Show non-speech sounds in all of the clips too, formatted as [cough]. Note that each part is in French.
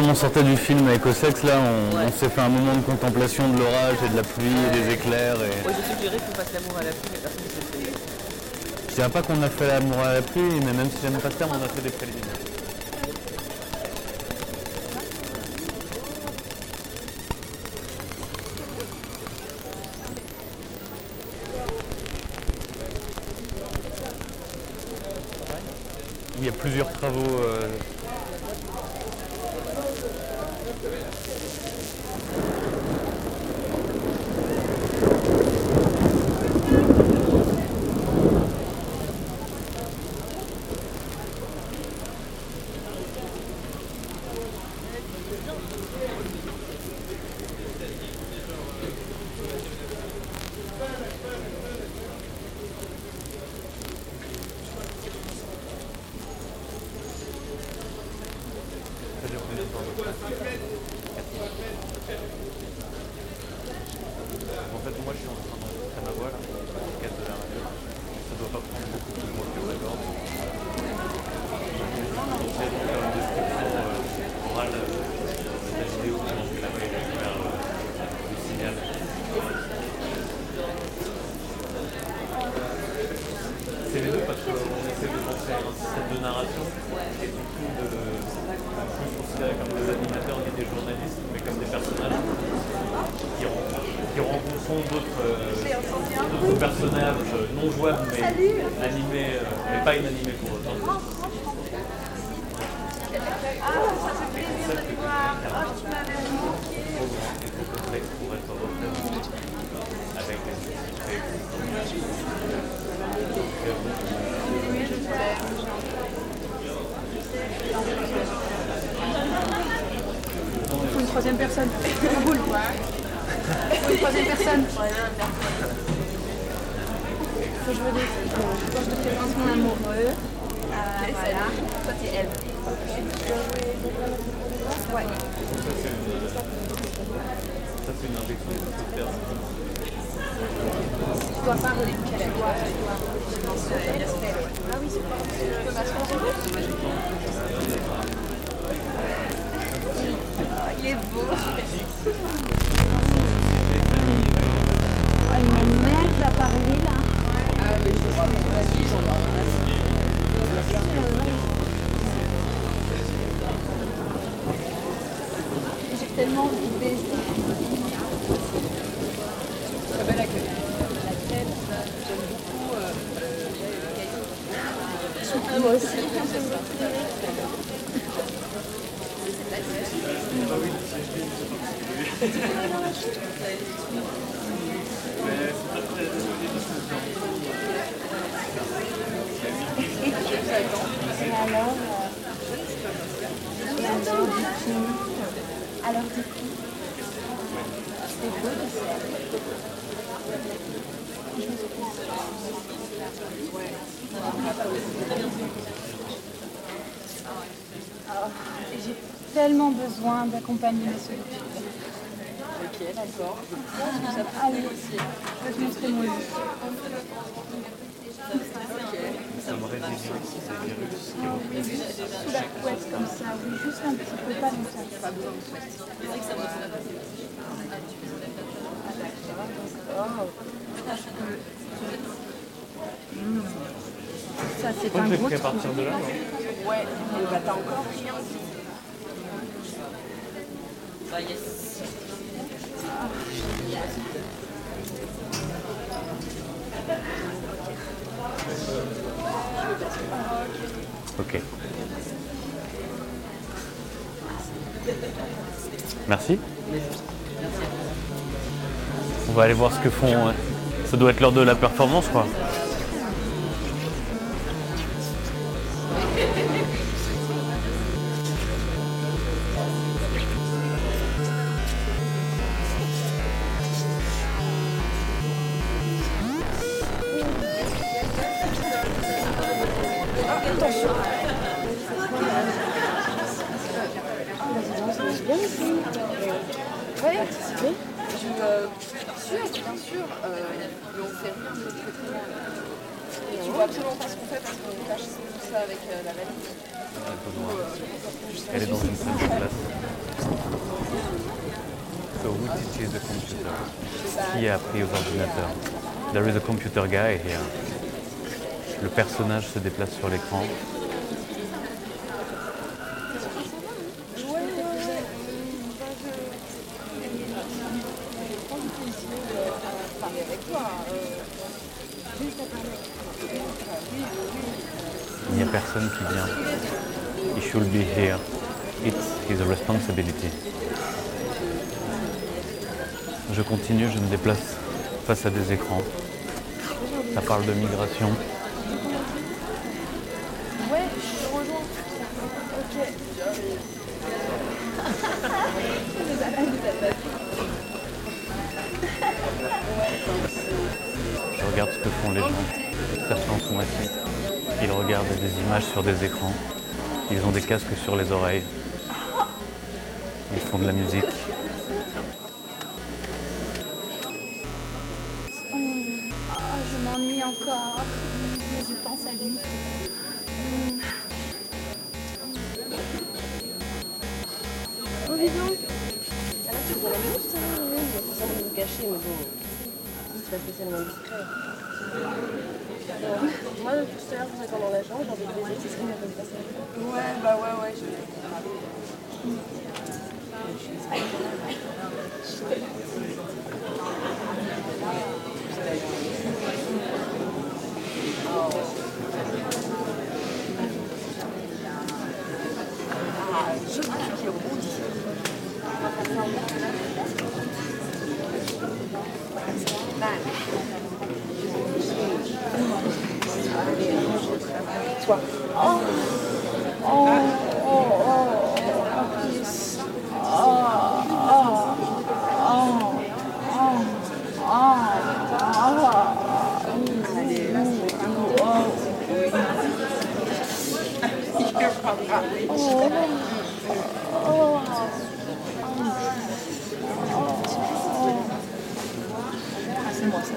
Comme on sortait du film avec Ossex, là, on, on s'est fait un moment de contemplation de l'orage et de la pluie et des éclairs. Et... Moi, je suggérais qu'on fasse l'amour à la pluie, mais personne ne s'est fait. Je dirais pas qu'on a fait l'amour à la pluie, mais même si j'aime pas ce terme, on a fait des préliminaires. Il besoin d'accompagner mes solitudes. Ok, d'accord. Allez, je vais te montrer mon lit. Ça me aussi, c'est virus qui représente. Sous la couette comme ça, oui, juste un petit peu, pas longtemps. Pas besoin de couette. Ça, c'est Toi, un gros partir de là, non? Ouais, mais bah t'as encore rien. Ok. Merci. On va aller voir ce que font. Ça doit être l'heure de la performance, quoi. Here. Le personnage se déplace sur l'écran. Euh, Il n'y a personne qui vient. He should be here. It's his responsibility. Je continue, je me déplace face à des écrans. Ça parle de migration. Ouais, je te rejoins. Ok. Je regarde ce que font les gens. Certains sont assis. Ils regardent des images sur des écrans. Ils ont des casques sur les oreilles. Ils font de la musique. Pas spécialement discret. Alors, moi, tout à l'heure, vous êtes dans la chambre, j'ai envie de baiser, c'est ce qui m'a fait passer. Ouais, bah ouais, ouais, je Ah, je vois qui est rouge. Toi. Oh, oh, oh, oh, en plus. Oh, oh, oh, oh, C'est moi ça.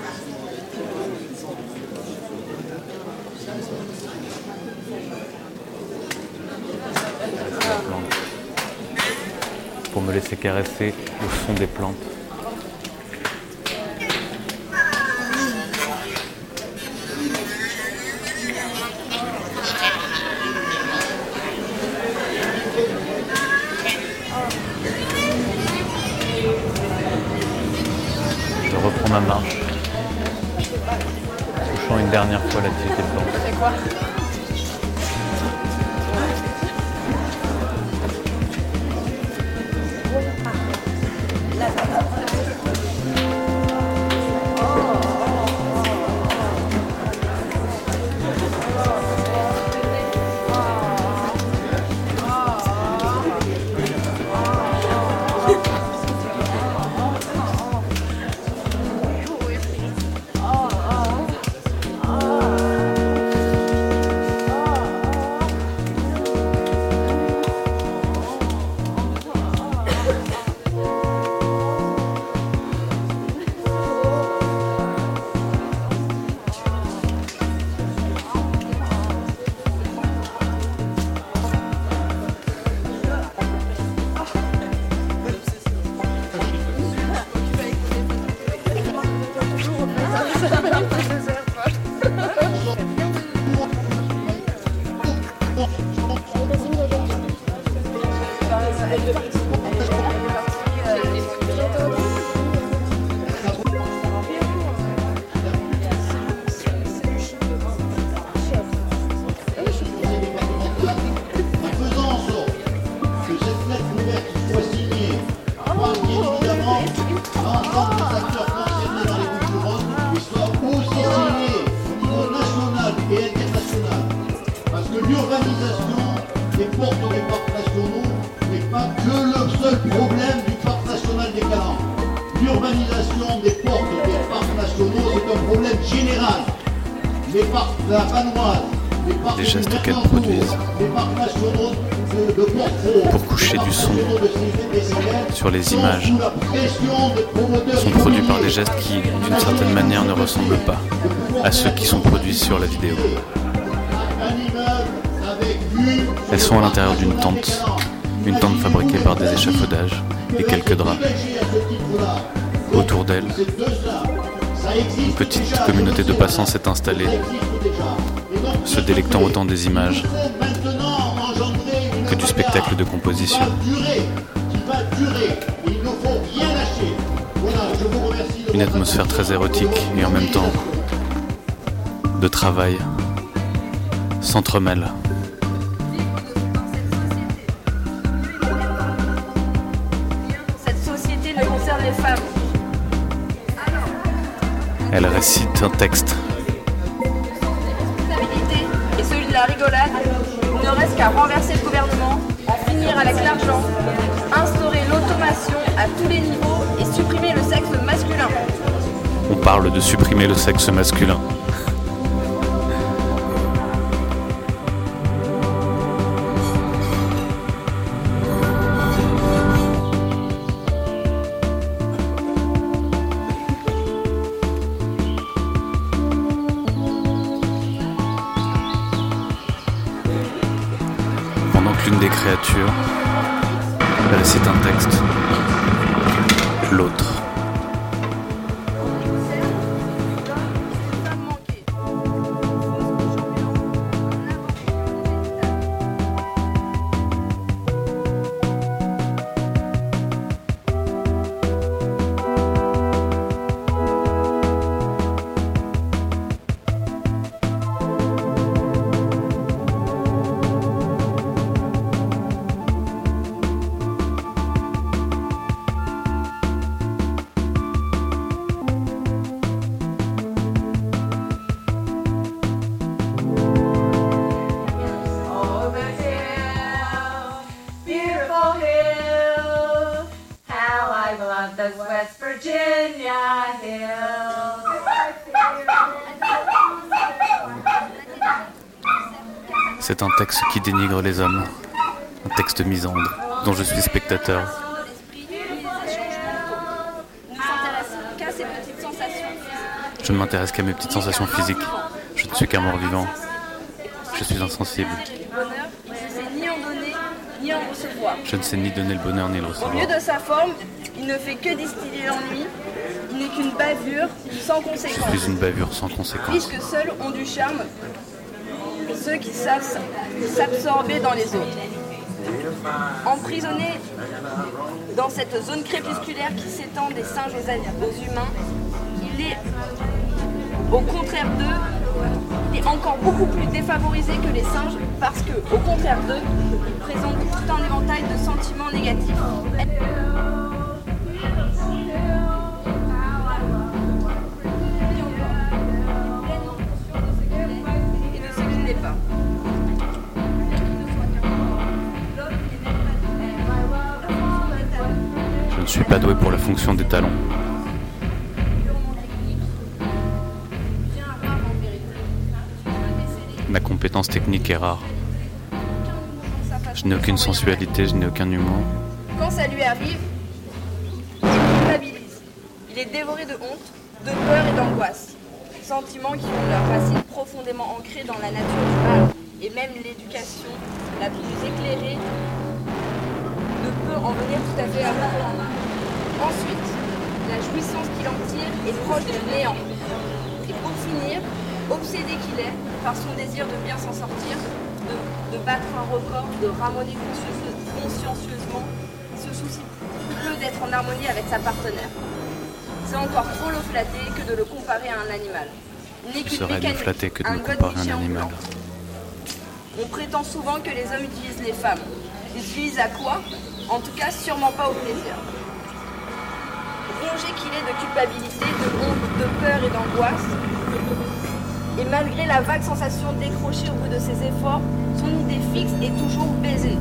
la plante. Pour me laisser caresser au son des plantes. La Vanoise, les gestes qu'elles produisent. pour coucher du son sur les images sont produits par des gestes qui, d'une certaine manière, ne ressemblent pas à ceux qui sont produits sur la vidéo. Elles sont à l'intérieur d'une tente, une tente fabriquée par des échafaudages et quelques draps. Autour d'elle, une petite communauté de passants s'est installée, se délectant autant des images que du spectacle de composition. Une atmosphère très érotique et en même temps de travail s'entremêle. Cette société ne concerne les femmes. Elle récite un texte. Renverser le gouvernement, en finir avec l'argent, instaurer l'automation à tous les niveaux et supprimer le sexe masculin. On parle de supprimer le sexe masculin. C'est un texte qui dénigre les hommes, un texte misandre dont je suis spectateur. Je ne m'intéresse qu'à mes petites sensations physiques. Je ne suis qu'un mort-vivant. Je suis insensible. Le bonheur, il ne sait ni en donner, ni en recevoir. Je ne sais ni donner le bonheur ni le Au recevoir. lieu de sa forme, il ne fait que distiller l'ennui. Il n'est qu'une bavure sans Je conséquence. suis une bavure sans conséquence. Puisque seuls ont du charme ceux qui savent s'absorber dans les autres. Emprisonné dans cette zone crépusculaire qui s'étend des singes aux, humains, il est, au contraire d'eux, il encore beaucoup plus défavorisé que les singes parce que, au contraire d'eux, il présente tout un éventail de sentiments négatifs. Suis pas doué pour la fonction des talons. Ma compétence technique est rare. Je n'ai aucune sensualité, je n'ai aucun humour. Quand ça lui arrive, il. Il est dévoré de honte, de peur et d'angoisse. Sentiments qui ont leurs racines profondément ancrées dans la nature du mal. Et même l'éducation la plus éclairée ne peut en venir tout à fait à bout. Ensuite, la jouissance qu'il en tire est proche du néant. Et pour finir, obsédé qu'il est par son désir de bien s'en sortir, de, de battre un record, de ramoner consciencieuse- consciencieusement, il se soucie peu d'être en harmonie avec sa partenaire. C'est encore trop le flatter que de le comparer à un animal. Il n'est qu'une mécanique, flatter que de un comparer à un animal. On prétend souvent que les hommes utilisent les femmes. Ils utilisent à quoi? En tout cas, sûrement pas au plaisir. Qu'il est de culpabilité, de honte, de peur et d'angoisse, et malgré la vague sensation décrochée au bout de ses efforts, son idée fixe est toujours baiser.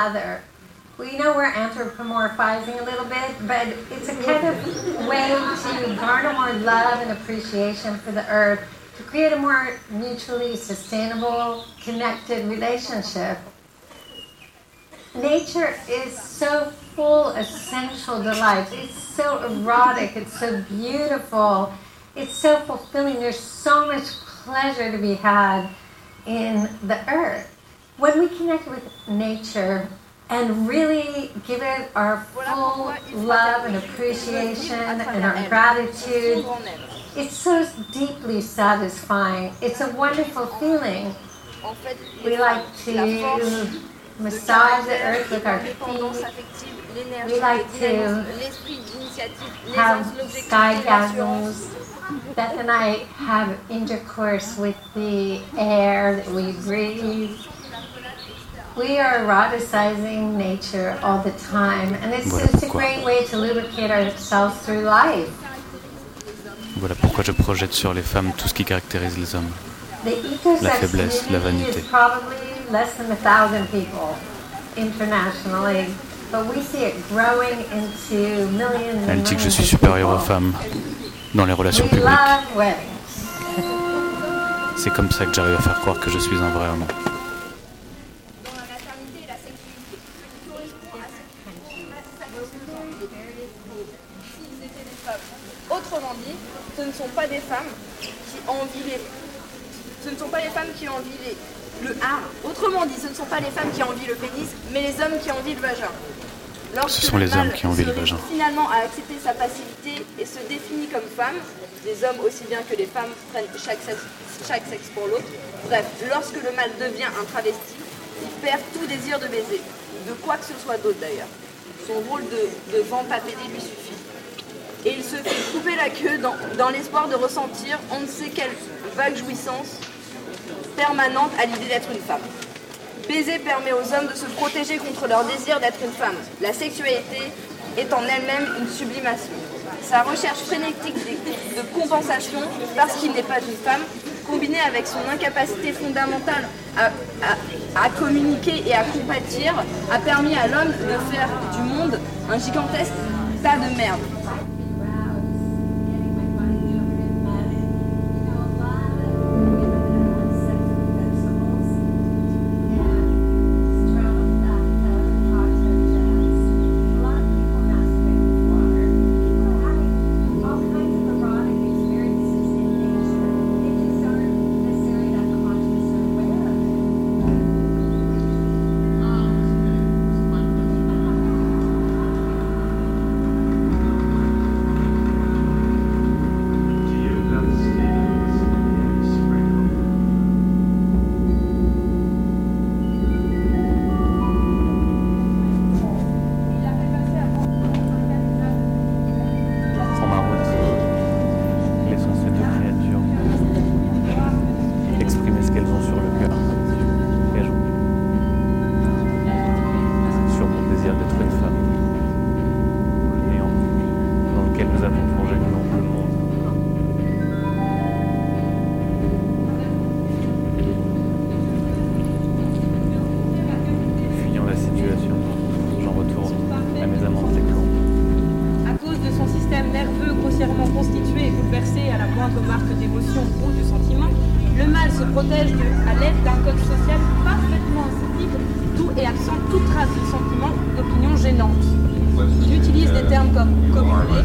Mother. We know we're anthropomorphizing a little bit, but it's a kind of way to garner more love and appreciation for the earth, to create a more mutually sustainable, connected relationship. Nature is so full of sensual delights. It's so erotic, it's so beautiful, it's so fulfilling. There's so much pleasure to be had in the earth. When we connect with nature and really give it our full love and appreciation and our gratitude, it's so deeply satisfying. It's a wonderful feeling. We like to massage the earth with our feet. We like to have sky gazelles. Beth and I have intercourse with the air that we breathe. We are eroticizing nature all the time, and it's, Voilà it's a great way to lubricate ourselves through life. Voilà pourquoi je projette sur les femmes tout ce qui caractérise les hommes. La faiblesse, la vanité. less than a thousand people internationally, but we see it growing into millions and Elle dit que je suis of supérieur aux femmes dans les relations publiques. C'est comme ça que j'arrive à faire croire que je suis un vrai homme. Dans la maternité et la sexualité, qui correspond à s'ils étaient des femmes. Autrement dit, ce ne sont pas des femmes qui envient les... Ce ne sont pas les femmes qui envient les... le art. Autrement dit, ce ne sont pas les femmes qui envient le pénis, mais les hommes qui envient le vagin. Lorsque Ce sont le les hommes qui envient le vagin. finalement à accepter sa passivité et se définit comme femme, les hommes aussi bien que les femmes prennent chaque sexe, chaque sexe pour l'autre. Bref, lorsque le mâle devient un travesti, il perd tout désir de baiser, de quoi que ce soit d'autre d'ailleurs. Son rôle de, de vent papédé lui suffit. Et il se fait la queue dans, l'espoir de ressentir on ne sait quelle vague jouissance permanente à l'idée d'être une femme. Baiser permet aux hommes de se protéger contre leur désir d'être une femme. La sexualité est en elle-même une sublimation. Sa recherche frénétique de, compensation, parce qu'il n'est pas une femme, combinée avec son incapacité fondamentale à communiquer et à compatir, a permis à l'homme de faire du monde un gigantesque tas de merde. Il utilise des termes comme communer,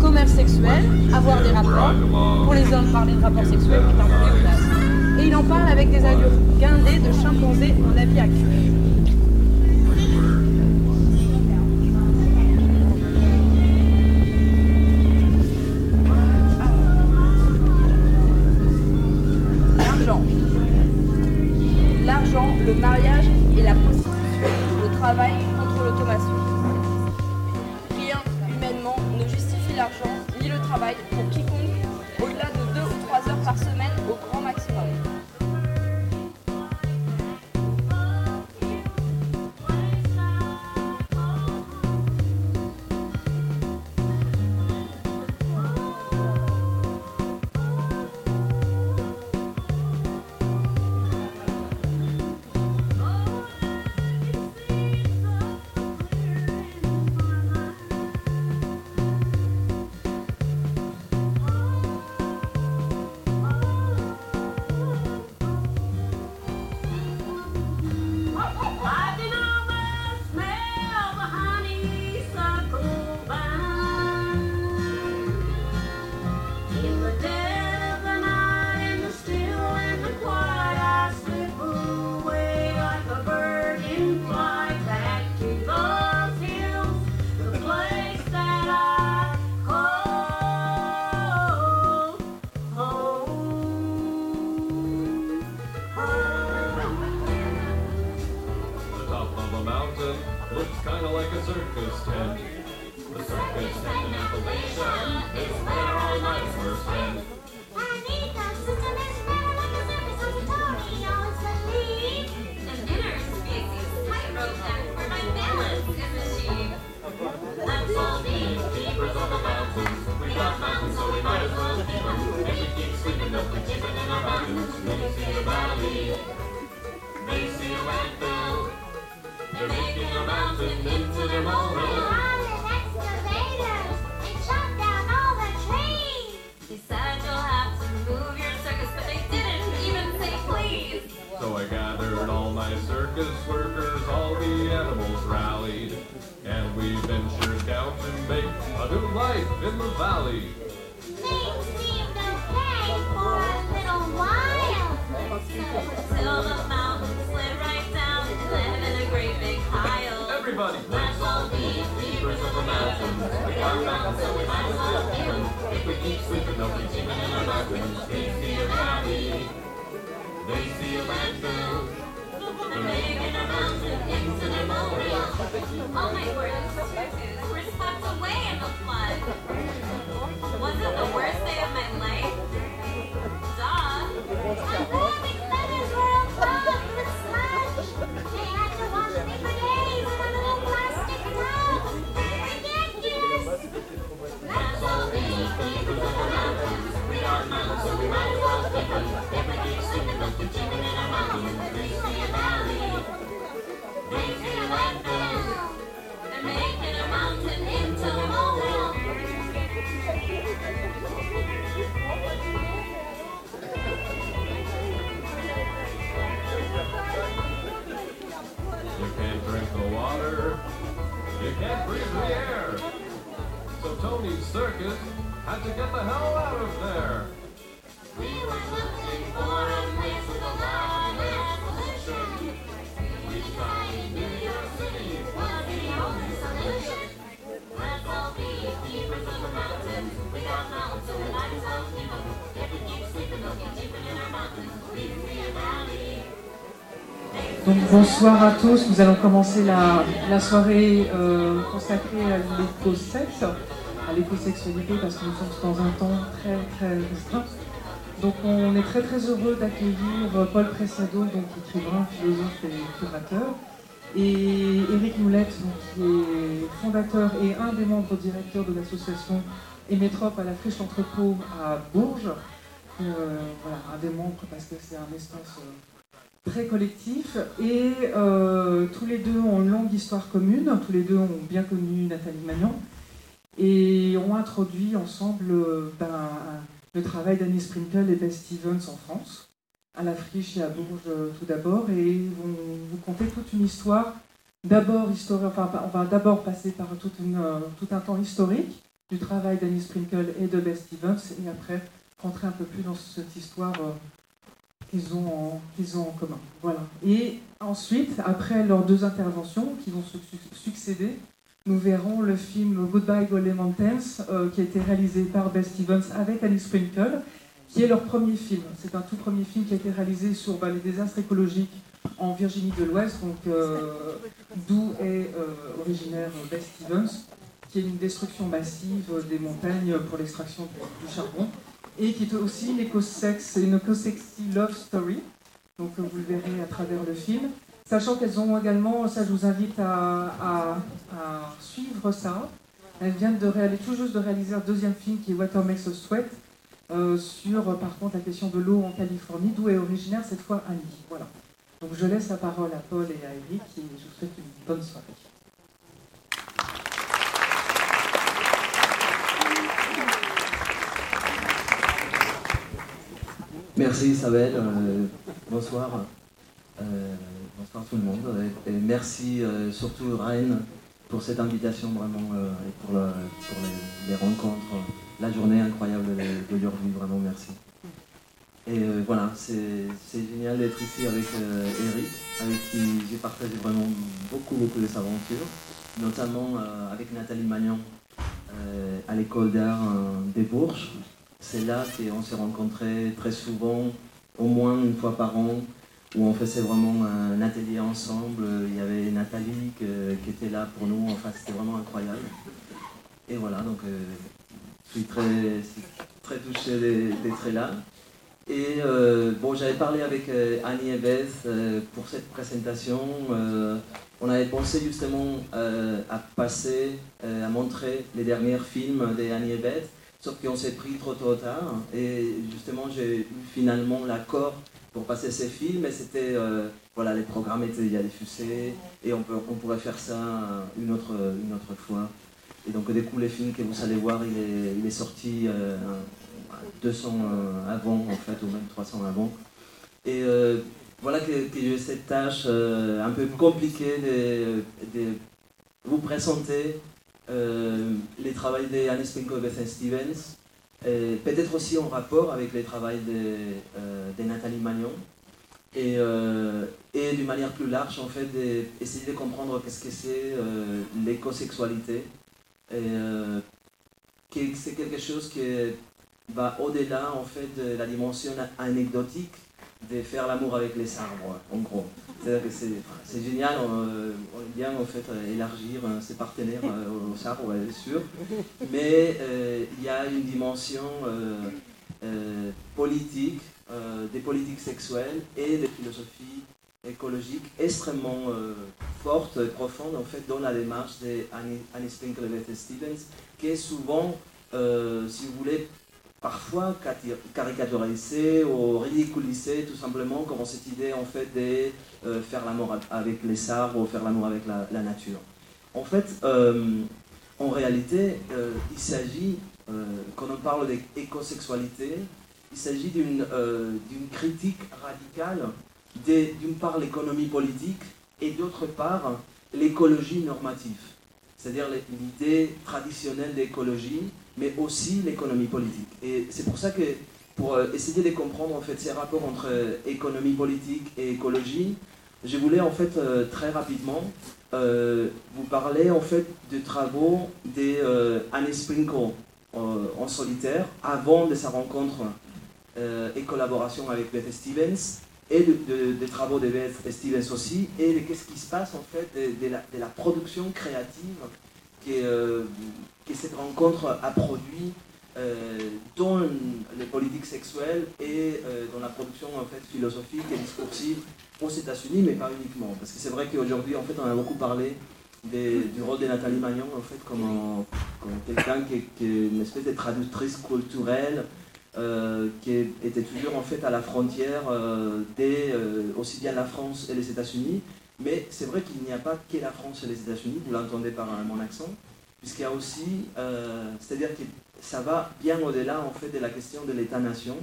commerce sexuel, avoir des rapports. Pour les hommes, parler de rapports sexuels est un pléonasme. Et il en parle avec des allures guindées de chimpanzés en habit à queue. Oh my word, had to get the hell out of there. We were looking for a place with a lot of pollution. We tried New York City was the only solution. Let's all be keepers of the mountains. We got mountains, so we might as well keep them. If we keep sleeping, they'll keep sleeping in our mountains. We see a valley. Donc bonsoir à tous, nous allons commencer la, la soirée euh, consacrée à l'éco-sexe, l'éco-sexualité parce que nous sommes dans un temps très très restreint. Donc on est très très heureux d'accueillir Paul Pressado, donc écrivain, philosophe et curateur, et Éric Moulette, qui est fondateur et un des membres directeurs de l'association Émétrope à la Friche Entrepôt à Bourges. Euh, voilà, un des membres parce que c'est un espace euh, très collectif et euh, tous les deux ont une longue histoire commune, tous les deux ont bien connu Nathalie Magnan et ont introduit ensemble euh, ben, le travail d'Annie Sprinkle et Beth Stevens en France, à la Friche et à Bourges euh, tout d'abord et vont vous conter toute une histoire. D'abord, enfin, on va d'abord passer par euh, tout un temps historique du travail d'Annie Sprinkle et de Beth Stevens et après rentrer un peu plus dans cette histoire qu'ils ont, ont en commun. Voilà. Et ensuite, après leurs deux interventions qui vont se su- succéder, nous verrons le film Goodbye Golden Mountains, euh, qui a été réalisé par Beth Stevens avec Alice Sprinkle, qui est leur premier film. C'est un tout premier film qui a été réalisé sur bah, les désastres écologiques en Virginie de l'Ouest, donc euh, d'où est euh, originaire Beth Stevens, qui est une destruction massive des montagnes pour l'extraction du- charbon et qui est aussi une éco-sex, une éco-sexy love story. Donc vous le verrez à travers le film. Sachant qu'elles ont également, ça je vous invite à, suivre ça. Elles viennent tout juste de réaliser un deuxième film qui est Water Makes Us Sweat, euh, sur euh, par contre la question de l'eau en Californie, d'où est originaire cette fois Annie. Voilà. Donc je laisse la parole à Paul et à Eric et je vous souhaite une bonne soirée. Merci Isabelle, Euh, bonsoir. Euh, bonsoir tout le monde. Et, merci euh, surtout Ryan pour cette invitation vraiment euh, et pour, le- pour les, rencontres, la journée incroyable de- d'aujourd'hui, vraiment merci. Et voilà, c'est génial d'être ici avec Eric, avec qui j'ai partagé vraiment beaucoup, beaucoup des aventures, notamment avec Nathalie Magnan à l'école d'art des Bourges. C'est là qu'on s'est rencontrés très souvent, au moins une fois par an. Où on faisait vraiment un atelier ensemble. Il y avait Nathalie qui était là pour nous, enfin c'était vraiment incroyable. Et voilà, donc euh, je suis très, très touché d'être là. Et euh, bon, j'avais parlé avec euh, Annie Ebez euh, pour cette présentation. On avait pensé justement à passer, à montrer les derniers films d'Annie Ebez, sauf qu'on s'est pris trop trop tard. Et justement, j'ai eu finalement l'accord pour passer ces films. Et c'était, euh, voilà, les programmes étaient déjà diffusés et on, peut, on pourrait faire ça une autre, une autre fois. Et donc, du coup, les films que vous allez voir, il est, il est sorti euh, 200 euh, avant, en fait, ou même 300 avant. Et euh, voilà que, que j'ai cette tâche euh, un peu compliquée de, de vous présenter euh, les travaux d'Anne Spinko et Stevens, peut-être aussi en rapport avec les travaux de, euh, Nathalie Magnon. Et, euh, et d'une manière plus large, en fait, d'essayer de comprendre qu'est-ce que c'est euh, l'écosexualité. Euh, que c'est quelque chose qui va au-delà, en fait, de la dimension anecdotique de faire l'amour avec les arbres, en gros. C'est génial, on, on bien en fait élargir euh, ses partenaires euh, aux arbres, bien sûr, mais euh, il y a une dimension politique, des politiques sexuelles et des philosophies écologiques extrêmement euh, fortes et profondes en fait dans la démarche d'Annie Beth Stevens, qui est souvent, si vous voulez, parfois caricaturisée ou ridiculisée tout simplement comme cette idée en fait de euh, faire l'amour avec les arbres ou faire l'amour avec la, nature. En fait, euh, en réalité, euh, il s'agit, quand on parle d'écosexualité, il s'agit d'une critique radicale d'une part l'économie politique et d'autre part l'écologie normative, c'est-à-dire l'idée traditionnelle d'écologie, mais aussi l'économie politique. Et c'est pour ça que pour euh, essayer de comprendre en fait ces rapports entre euh, économie politique et écologie, je voulais en fait euh, très rapidement vous parler en fait de travaux de euh, Sprinkle en solitaire avant de sa rencontre et collaboration avec Beth Stevens et de- de- des travaux de Beth Stevens aussi et de qu'est-ce qui se passe en fait de la production créative que, euh, que cette rencontre a produit euh, dans les politiques sexuelles et euh, dans la production en fait philosophique et discursive aux États-Unis, mais pas uniquement. Parce que c'est vrai qu'aujourd'hui, en fait, on a beaucoup parlé du rôle de Nathalie Magnon, en fait, comme, comme quelqu'un qui, est- une espèce de traductrice culturelle, qui était toujours en fait à la frontière des, aussi bien la France et les États-Unis. Mais c'est vrai qu'il n'y a pas que la France et les États-Unis, vous l'entendez par mon accent, puisqu'il y a aussi, euh, c'est-à-dire que ça va bien au-delà en fait de la question de l'État-nation.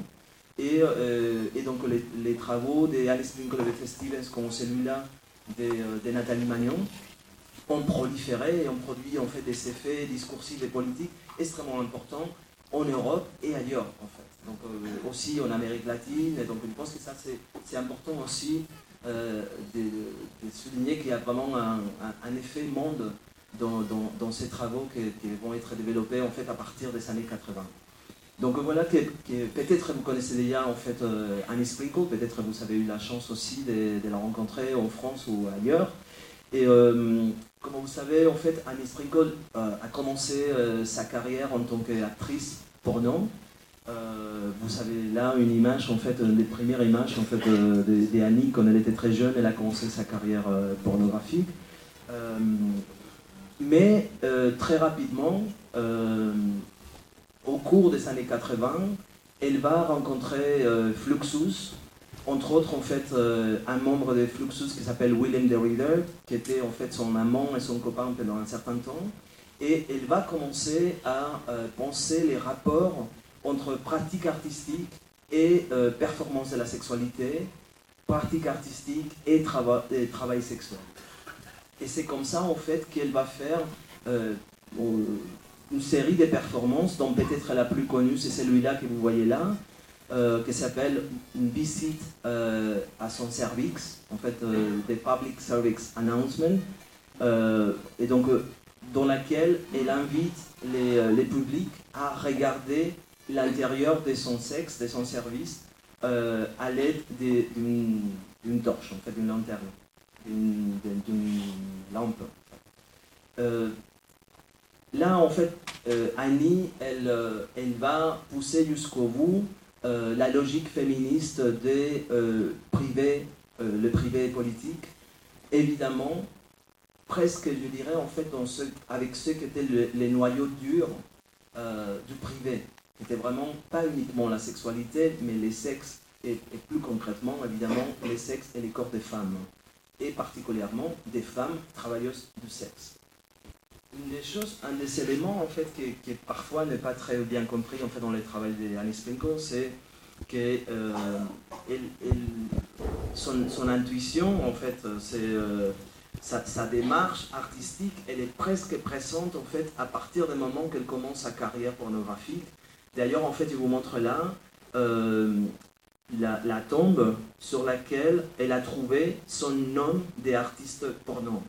Et, euh, et donc les, les travaux de Alice Winkle et Stevens, comme celui-là de, euh, de Nathalie Magnon, ont proliféré et ont produit en fait des effets discursifs et politiques extrêmement importants en Europe et ailleurs en fait. Donc euh, aussi en Amérique latine. Et donc je pense que ça c'est important aussi euh, de, souligner qu'il y a vraiment un, effet monde dans, ces travaux qui, vont être développés en fait à partir des années 80. Donc voilà que, peut-être vous connaissez déjà en fait euh, Annie peut-être vous avez eu la chance aussi de, la rencontrer en France ou ailleurs. Et euh, comme vous savez, en fait, Annie Sprinkle euh, a commencé sa carrière en tant qu'actrice porno. Euh, vous savez là une image, en fait, une des premières images en fait, Annie quand elle était très jeune, elle a commencé sa carrière euh, pornographique. Euh, mais euh, très rapidement, euh, au cours des années 80, elle va rencontrer euh, Fluxus, entre autres en fait euh, un membre de Fluxus qui s'appelle William the Reader, qui était en fait son amant et son copain pendant un certain temps, et elle va commencer à euh, penser les rapports entre pratique artistique et euh, performance de la sexualité, pratique artistique et, trava- et travail sexuel. Et c'est comme ça en fait qu'elle va faire euh, une série de performances, dont peut-être la plus connue c'est celui-là que vous voyez là, euh, qui s'appelle une visite à son cervix, en fait des public service announcement, et donc dans laquelle elle invite les publics à regarder l'intérieur de son sexe, de son service, euh, à l'aide d'une torche, en fait, d'une lanterne, d'une lampe. Euh, là, en fait, euh, Annie, elle, va pousser jusqu'au bout la logique féministe des privés, le privé politique. Évidemment, presque, je dirais, en fait, avec ce qu'étaient le- les noyaux durs du privé, était vraiment pas uniquement la sexualité, mais les sexes, et, plus concrètement, évidemment, les sexes et les corps des femmes, et particulièrement des femmes travailleuses du sexe. Une des choses, un des éléments en fait qui, qui parfois n'est pas très bien compris en fait dans le travail d'Annie Spinko, c'est que euh, son, son intuition en fait, c'est euh, sa, sa démarche artistique, elle est presque présente en fait à partir du moment qu'elle commence sa carrière pornographique. D'ailleurs, en fait, je vous montre là euh, la, la tombe sur laquelle elle a trouvé son nom d'artiste porno.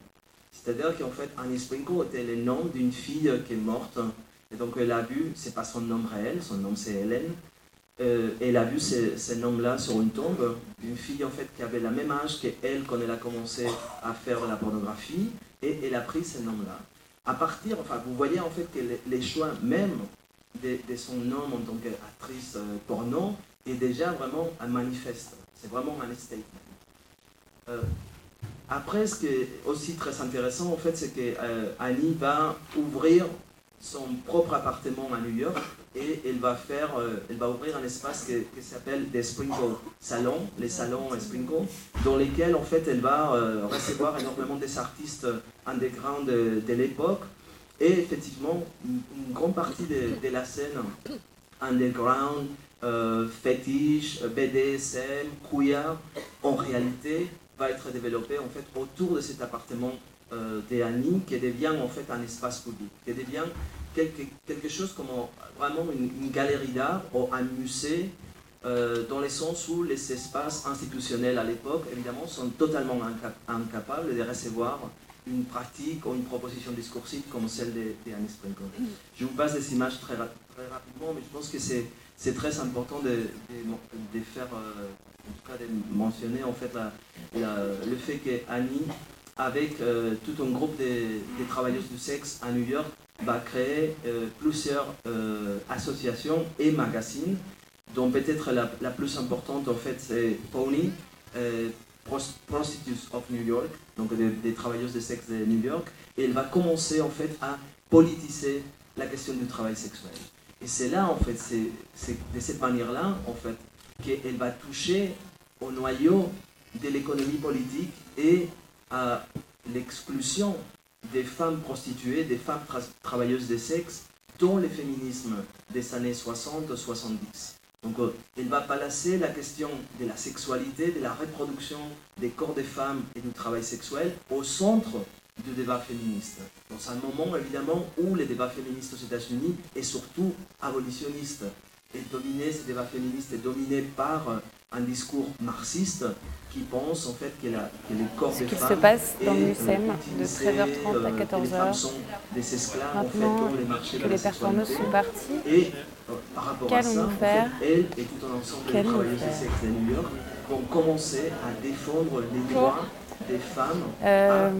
C'est-à-dire qu'en fait, Annie Sprinko était le nom d'une fille qui est morte. Et donc, elle a vu, c'est pas son nom réel, son nom c'est Hélène. Euh, elle a vu ce, ce nom-là sur une tombe d'une fille en fait qui avait le même âge qu'elle quand elle a commencé à faire la pornographie et elle a pris ce nom-là. À partir, enfin, vous voyez en fait que les, les choix même de, son nom en tant qu'actrice euh, porno est déjà vraiment un manifeste. C'est vraiment un statement. Euh, après, ce qui est aussi très intéressant, en fait, c'est que euh, Annie va ouvrir son propre appartement à New York et elle va faire, elle va ouvrir un espace qui s'appelle des Sprinkle Salons, les salons Sprinkle, dans lesquels en fait elle va recevoir énormément des artistes underground de, de l'époque et effectivement une, grande partie de, la scène underground, euh, fétiche, BDSM, queer, en réalité va être développée en fait autour de cet appartement euh, d'Annie qui devient en fait un espace public, qui devient quelque, chose comme un- vraiment une, galerie d'art ou un musée euh, dans le sens où les espaces institutionnels à l'époque évidemment sont totalement inca- incapables de recevoir une pratique ou une proposition discursive comme celle Annie Sprinkle. Je vous passe des images très, ra- très rapidement, mais je pense que c'est très important de, faire, euh, en tout cas de mentionner en fait le fait que Annie, avec euh, tout un groupe de, de travailleuses du sexe à New York, va créer euh, plusieurs associations et magazines, dont peut-être la, la plus importante en fait c'est Pony, Prostitutes of New York, donc des, travailleuses de sexe de New York, et elle va commencer en fait à politiser la question du travail sexuel. Et c'est là, en fait, c'est de cette manière-là, en fait, qu'elle va toucher au noyau de l'économie politique et à l'exclusion des femmes prostituées, des femmes tra- travailleuses de sexe dans le féminisme des années 60-70. Donc, euh, elle va placer la question de la sexualité, de la reproduction des corps des femmes et du travail sexuel au centre du débat féministe. Dans un moment, évidemment, où le débat féministe aux États-Unis est surtout abolitionniste. Et dominé, ce débat féministe est dominé par un discours marxiste qui pense en fait que, la, que les corps Ce des qu'il femmes se passe dans le euh, MUSEM de utilisé, 13h30 à euh, que les 14h. femmes sont des esclaves en fait, Maintenant dans les marchés de que les sexualité. sont parties, Et euh, par rapport à ça, qu'allons-nous en faire fait, elle et tout un ensemble de travailleuses faire sexe de New York vont commencer à défendre les droits des femmes Euh,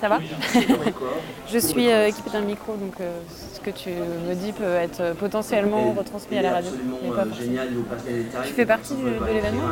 ça va. [laughs] Je suis euh, équipée d'un micro, donc euh, ce que tu me dis peut être potentiellement retransmis à la radio. absolument mais pas euh, génial, je fais Par partie du- de l'événement,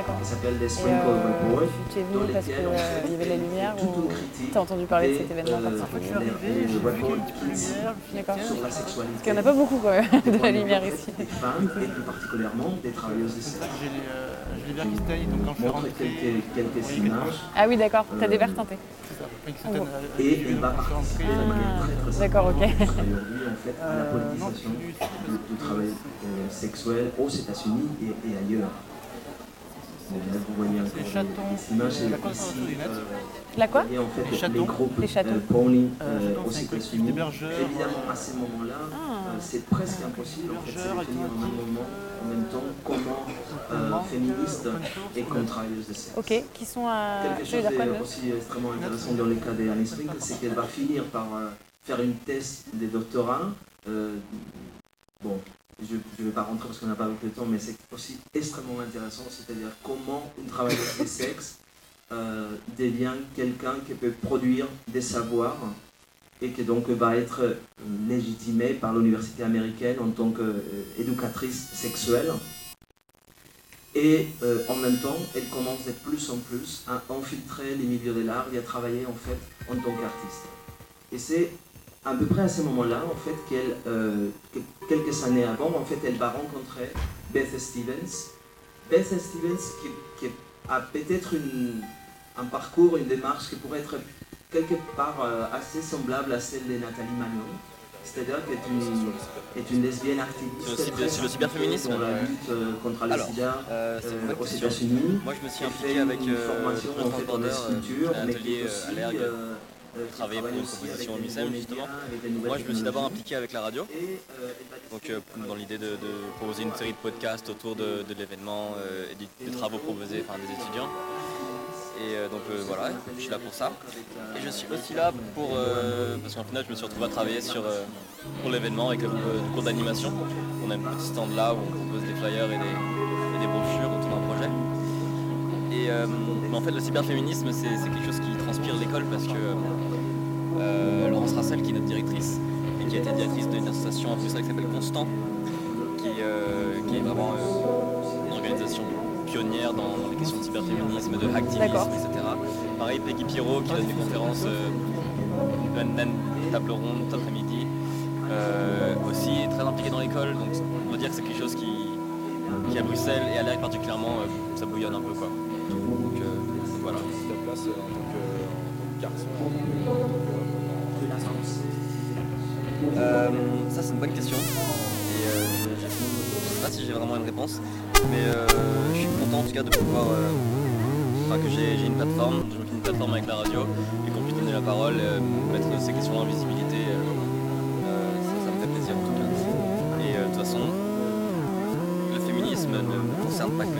D'accord. qui s'appelle Et, Sprinkle euh, Report. tu es venu parce qu'il y avait la lumière ou tu as entendu parler de cet événement euh, particulier les- les reports ici D'accord. sur la sexualité. Parce qu'il n'y en a pas beaucoup quand [laughs] même, de la lumière ici. Des femmes et plus particulièrement des travailleuses de sexe. J'ai les, euh, j'ai les verres qui se taillent, donc quand je suis rentré, quelques, quelques oui, images. Ah oui, d'accord, tu as des Euh, verres teintés. ça, euh, Et j'ai elle vu va je suis participer de manière Ah, très très d'accord, ok. aujourd'hui en fait à la politisation je suis du, travail sexuel aux États-Unis et ailleurs. Vous voyez Les des- chatons, des les euh, La quoi en fait Les les, chatons. groupes Les chatons. euh, pony Euh, euh, chatons, un collectif d'hébergeurs, Évidemment, à ces moments-là, Ah. euh, c'est presque impossible en fait, de définir en même alternatifs, moment, en même temps, comment euh, féministe et comme travailleuse de sexe. Ok, qui sont à. Quelque chose neuf aussi extrêmement intéressant dans le cas d'Annie Sprinkle, c'est qu'elle va finir par euh, faire une thèse de doctorat. euh, bon, je ne vais pas rentrer parce qu'on n'a pas beaucoup de temps, mais c'est aussi extrêmement intéressant, c'est-à-dire comment une travailleuse de sexe euh, devient quelqu'un qui peut produire des savoirs et qui donc va être euh, légitimé par l'université américaine en tant qu'éducatrice sexuelle. Et euh, en même temps, elle commence de plus en plus à infiltrer les milieux de l'art et à travailler en fait en tant qu'artiste. Et c'est à peu près à ce moment-là, en fait, qu'elle, euh, que quelques années avant, en fait, elle va rencontrer Beth Stevens. Beth Stevens qui, qui a peut-être un parcours, une démarche qui pourrait être quelque part euh, assez semblable à celle de Nathalie Magnon. C'est-à-dire qu'elle est une, est une lesbienne activiste. Sur le cyberféminisme, dans la lutte euh, contre le alors, sida euh, c'est aux. États-Unis. Moi, je me suis impliqué fait avec, une formation en fait dans sculptures, un mais qui euh, aussi, travaillé pour une proposition les MISEM justement. Moi je me suis d'abord impliqué avec la radio. Donc euh, dans l'idée de, proposer une série de podcasts autour de, l'événement euh, et des, travaux proposés par des étudiants. Et euh, donc voilà, je suis là pour ça. Et je suis aussi là pour parce qu'en final je me suis retrouvé à travailler sur pour l'événement avec le, cours d'animation. On a un petit stand là où on propose des flyers et des, brochures autour d'un projet. Et mais en fait, le cyberféminisme, c'est quelque chose qui transpire l'école parce que Laurence Rassel, qui est notre directrice, et qui a été directrice d'une association en plus qui s'appelle Constant, qui, euh, qui est vraiment euh, une organisation pionnière dans les questions de cyberféminisme, de hacktivisme, etc. Pareil, Peggy Pierrot, qui donne des conférences, euh, des tables rondes cet après-midi, euh, aussi est très impliquée dans l'école, donc on va dire que c'est quelque chose qui, qui à Bruxelles et à l'ERC particulièrement, euh, ça bouillonne un peu quoi. Donc, euh, donc voilà. ta place euh, en tant que, en tant que garçon en tant Euh, ça c'est une bonne question. Et euh, je, je sais pas si j'ai vraiment une réponse, mais euh, je suis content en tout cas de pouvoir, enfin que j'ai une plateforme, je une plateforme avec la radio et qu'on puisse donner la parole, mettre ces questions en visibilité. ça, me fait plaisir en tout cas. Et de toute façon, le féminisme ne concerne pas que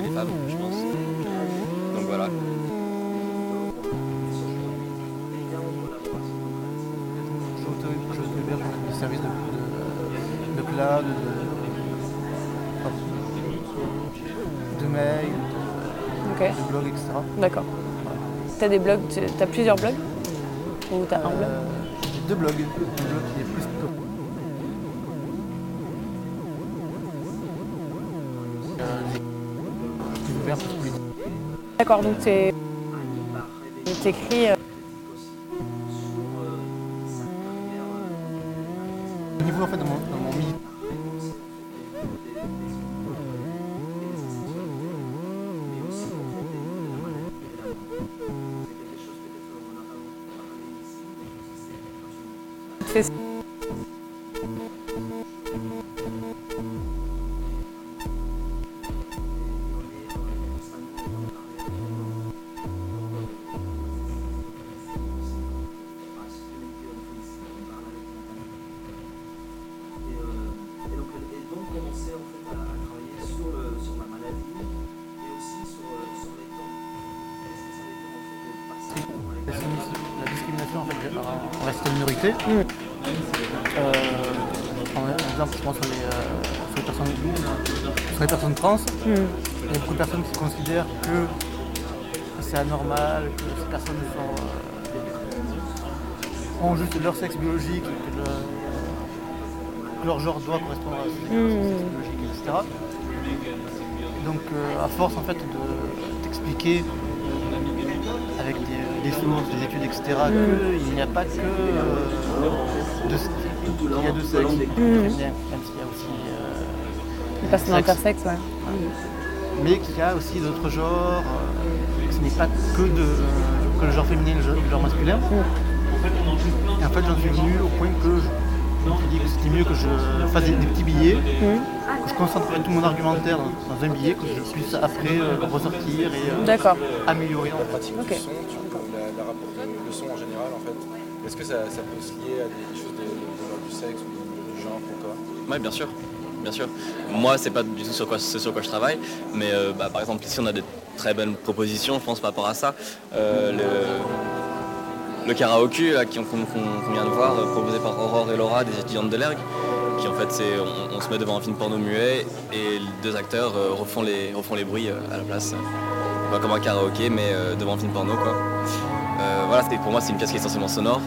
services de, de, de cloud, de, de mail, de, blog, etc. D'accord. T'as des blogs, tu as plusieurs blogs? Ou t'as un blog? Euh, J'ai deux blogs. Un blog qui est plus que... Euh, c'est anormal, que ces personnes sont, euh, ont juste leur sexe biologique, que, le- que leur genre doit correspondre à ce Mm. sexe biologique, etc. Donc euh, à force en fait de t'expliquer avec des, des sources, des études, etc., Mm. qu'il n'y a pas que euh, de, il y a deux sexes, Mm. même s'il y a aussi euh, les personnes sexe. intersexes, ouais. mais qu'il y a aussi d'autres genres, euh, n'est pas que, de, que le genre féminin et le genre, le genre masculin. Et en fait, j'en suis venu au point que je me suis dit que c'était mieux que je fasse des, des petits billets, que je concentrerais tout mon argumentaire dans, dans un billet, que je puisse après euh, ressortir et euh, D'accord. améliorer en La pratique Ok. du son, tu- la, la rapport de- le son en général en fait, est-ce que ça, ça peut se lier à des, des choses de, de, de l'ordre du sexe ou du genre pour toi? Oui, bien sûr. Bien sûr. Moi, c'est pas du tout sur quoi, ce sur quoi je travaille, mais euh, bah, par exemple, ici, on a des très bonnes propositions, je pense, par rapport à ça. Euh, le, le qui- qu'on qu'on vient de voir, euh, proposé par Aurore et Laura, des étudiantes de l'ERG, qui en fait c'est on, se met devant un film porno muet et deux acteurs euh, refont les refont les bruits à la place. Pas comme un karaoké mais devant un film porno quoi. Voilà, pour moi c'est une pièce qui est essentiellement sonore.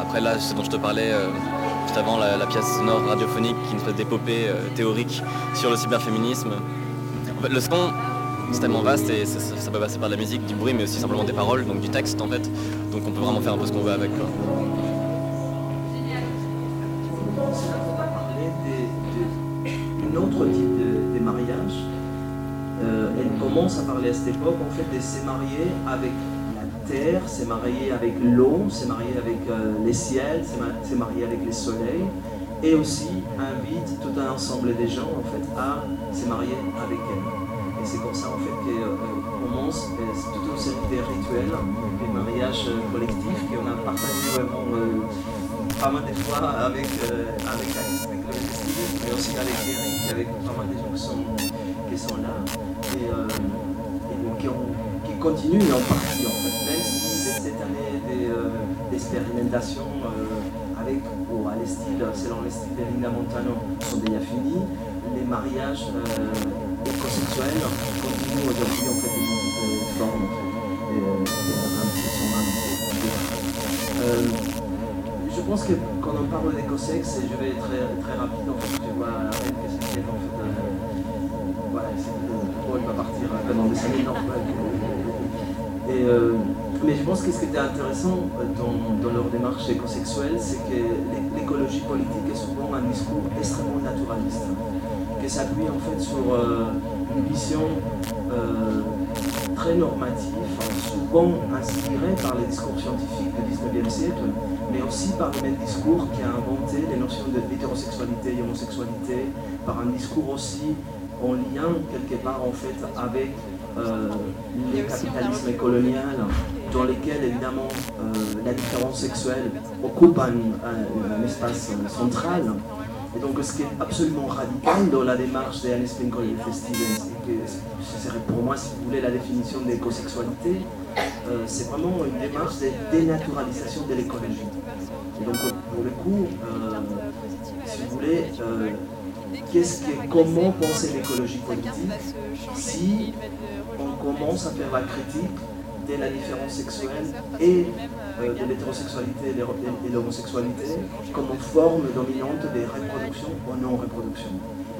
Après là, ce dont je te parlais juste avant, la, pièce sonore radiophonique, qui est une espèce d'épopée théorique sur le cyberféminisme. En fait, le son, c'est tellement vaste et ça, peut passer par de la musique, du bruit, mais aussi simplement des paroles, donc du texte en fait. Donc on peut vraiment faire un peu ce qu'on veut avec. Quoi. autre type de. Euh, elle commence à parler à cette époque en fait de se marier avec la terre, se marier avec l'eau, se marier avec euh, les ciels, se ma- se marier avec les soleils, et aussi invite tout un ensemble de gens en fait à se marier avec elle. Et c'est comme ça en fait que euh, commence euh, toute une série de rituels, des mariages euh, collectifs qu'on a partagé vraiment euh, pas mal de fois avec, euh, avec avec le mais aussi avec Eric, avec pas mal de gens qui sont, qui sont là. Et, euh, qui, ont- qui continuent en partie en fait, même si cette année euh, d'expérimentation euh, avec, ou à les styles, selon les styles de Linda Montano sont déjà finis, les mariages écosexuels continuent aujourd'hui en fait de multiples formes en fait, et, et un petit sont invités. Euh, je pense que quand on parle d'écosexe, et je vais être très, très rapide, en fait, je vois que c'est en fait, euh, voilà, c'est Paul va partir pendant des ouais. Et, euh, mais je pense que ce qui était intéressant euh, dans, dans leur démarche écosexuelle, c'est que l'é- l'écologie politique est souvent un discours extrêmement naturaliste, qui s'appuie en fait sur euh, une vision euh, très normative, souvent inspirée par les discours scientifiques du 19e siècle, mais aussi par le même discours qui a inventé les notions de l'hétérosexualité et homosexualité, par un discours aussi en lien quelque part en fait avec euh, le capitalisme colonial dans lequel évidemment euh, la différence sexuelle occupe un, un- un espace euh, central. Et donc ce qui est absolument radical dans la démarche et Stevens, et que ce serait pour moi, si vous voulez, la définition d'écosexualité, euh, c'est vraiment une démarche de dénaturalisation de l'écologie. Et donc pour le coup, euh, si vous voulez, euh, comment penser l'écologie politique si on commence à faire la critique de la différence sexuelle et euh, de l'hétérosexualité et de l'homosexualité comme forme dominante de reproduction ou non-reproduction.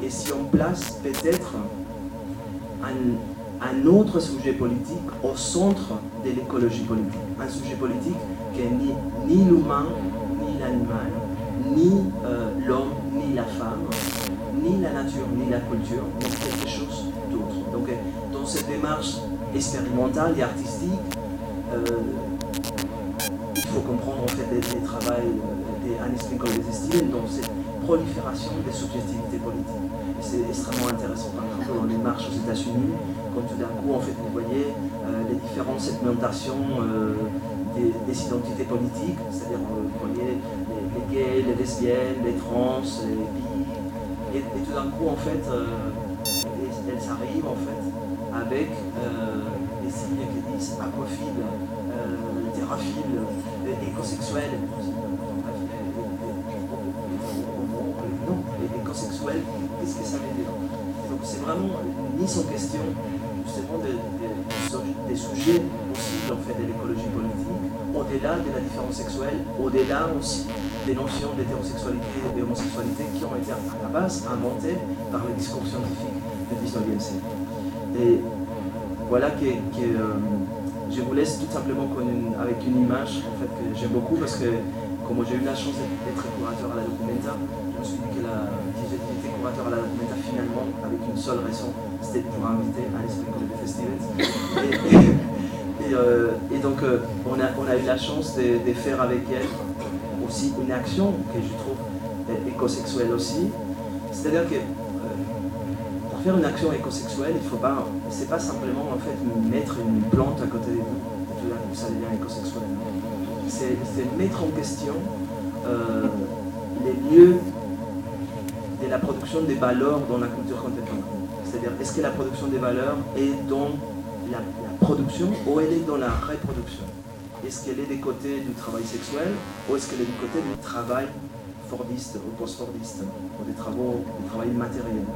Et si on place peut-être un, autre sujet politique au centre de l'écologie politique, un sujet politique qui est ni, l'humain, ni l'animal, ni euh, l'homme, ni la femme, ni la nature, ni la culture, mais quelque chose d'autre. Donc euh, dans cette démarche expérimentale et artistique, faut comprendre en fait les, les travaux d'Anne Spinkle et de Steven dans cette prolifération des subjectivités politiques. C'est extrêmement intéressant, par exemple, dans les marches aux États-Unis, quand tout d'un coup, en fait, vous voyez euh, les différentes segmentations euh, des, des identités politiques, c'est-à-dire, euh, vous voyez les, gays, les lesbiennes, les trans, les bi, et, tout d'un coup, en fait, euh, elles, arrivent, en fait, avec euh, des signes qui disent euh, terraphile, euh, écosexuel. Non, qu'est-ce que ça veut dire? Donc c'est vraiment mise en question justement des, des- sujets possibles en fait de l'écologie politique, au-delà de la différence sexuelle, au-delà aussi des notions d'hétérosexualité et d'homosexualité qui ont été à la base inventées par le discours scientifique du 19e siècle. Et voilà que, euh, je vous laisse tout simplement avec une image que j'aime beaucoup parce que comme j'ai eu la chance d'être curateur à la Documenta, je me suis dit que la, j'étais curateur à la Documenta finalement avec une seule raison, c'était pour inviter à l'esprit des festivals. Et, euh, donc euh, on, a, on a eu la chance de, de faire avec elle aussi une action que je trouve euh, écosexuelle aussi. C'est-à-dire que faire une action écosexuelle, il faut pas, c'est pas simplement en fait mettre une plante à côté de vous tout d'un ça devient écosexuel. C'est, mettre en question euh, les lieux de la production des valeurs dans la culture contemporaine. C'est-à-dire, est-ce que la production des valeurs est dans la, production ou elle est dans la reproduction? Est-ce qu'elle est des côtés du travail sexuel ou est-ce qu'elle est du côté du travail fordistes ou post-fordistes, pour des travaux, des travaux matériels.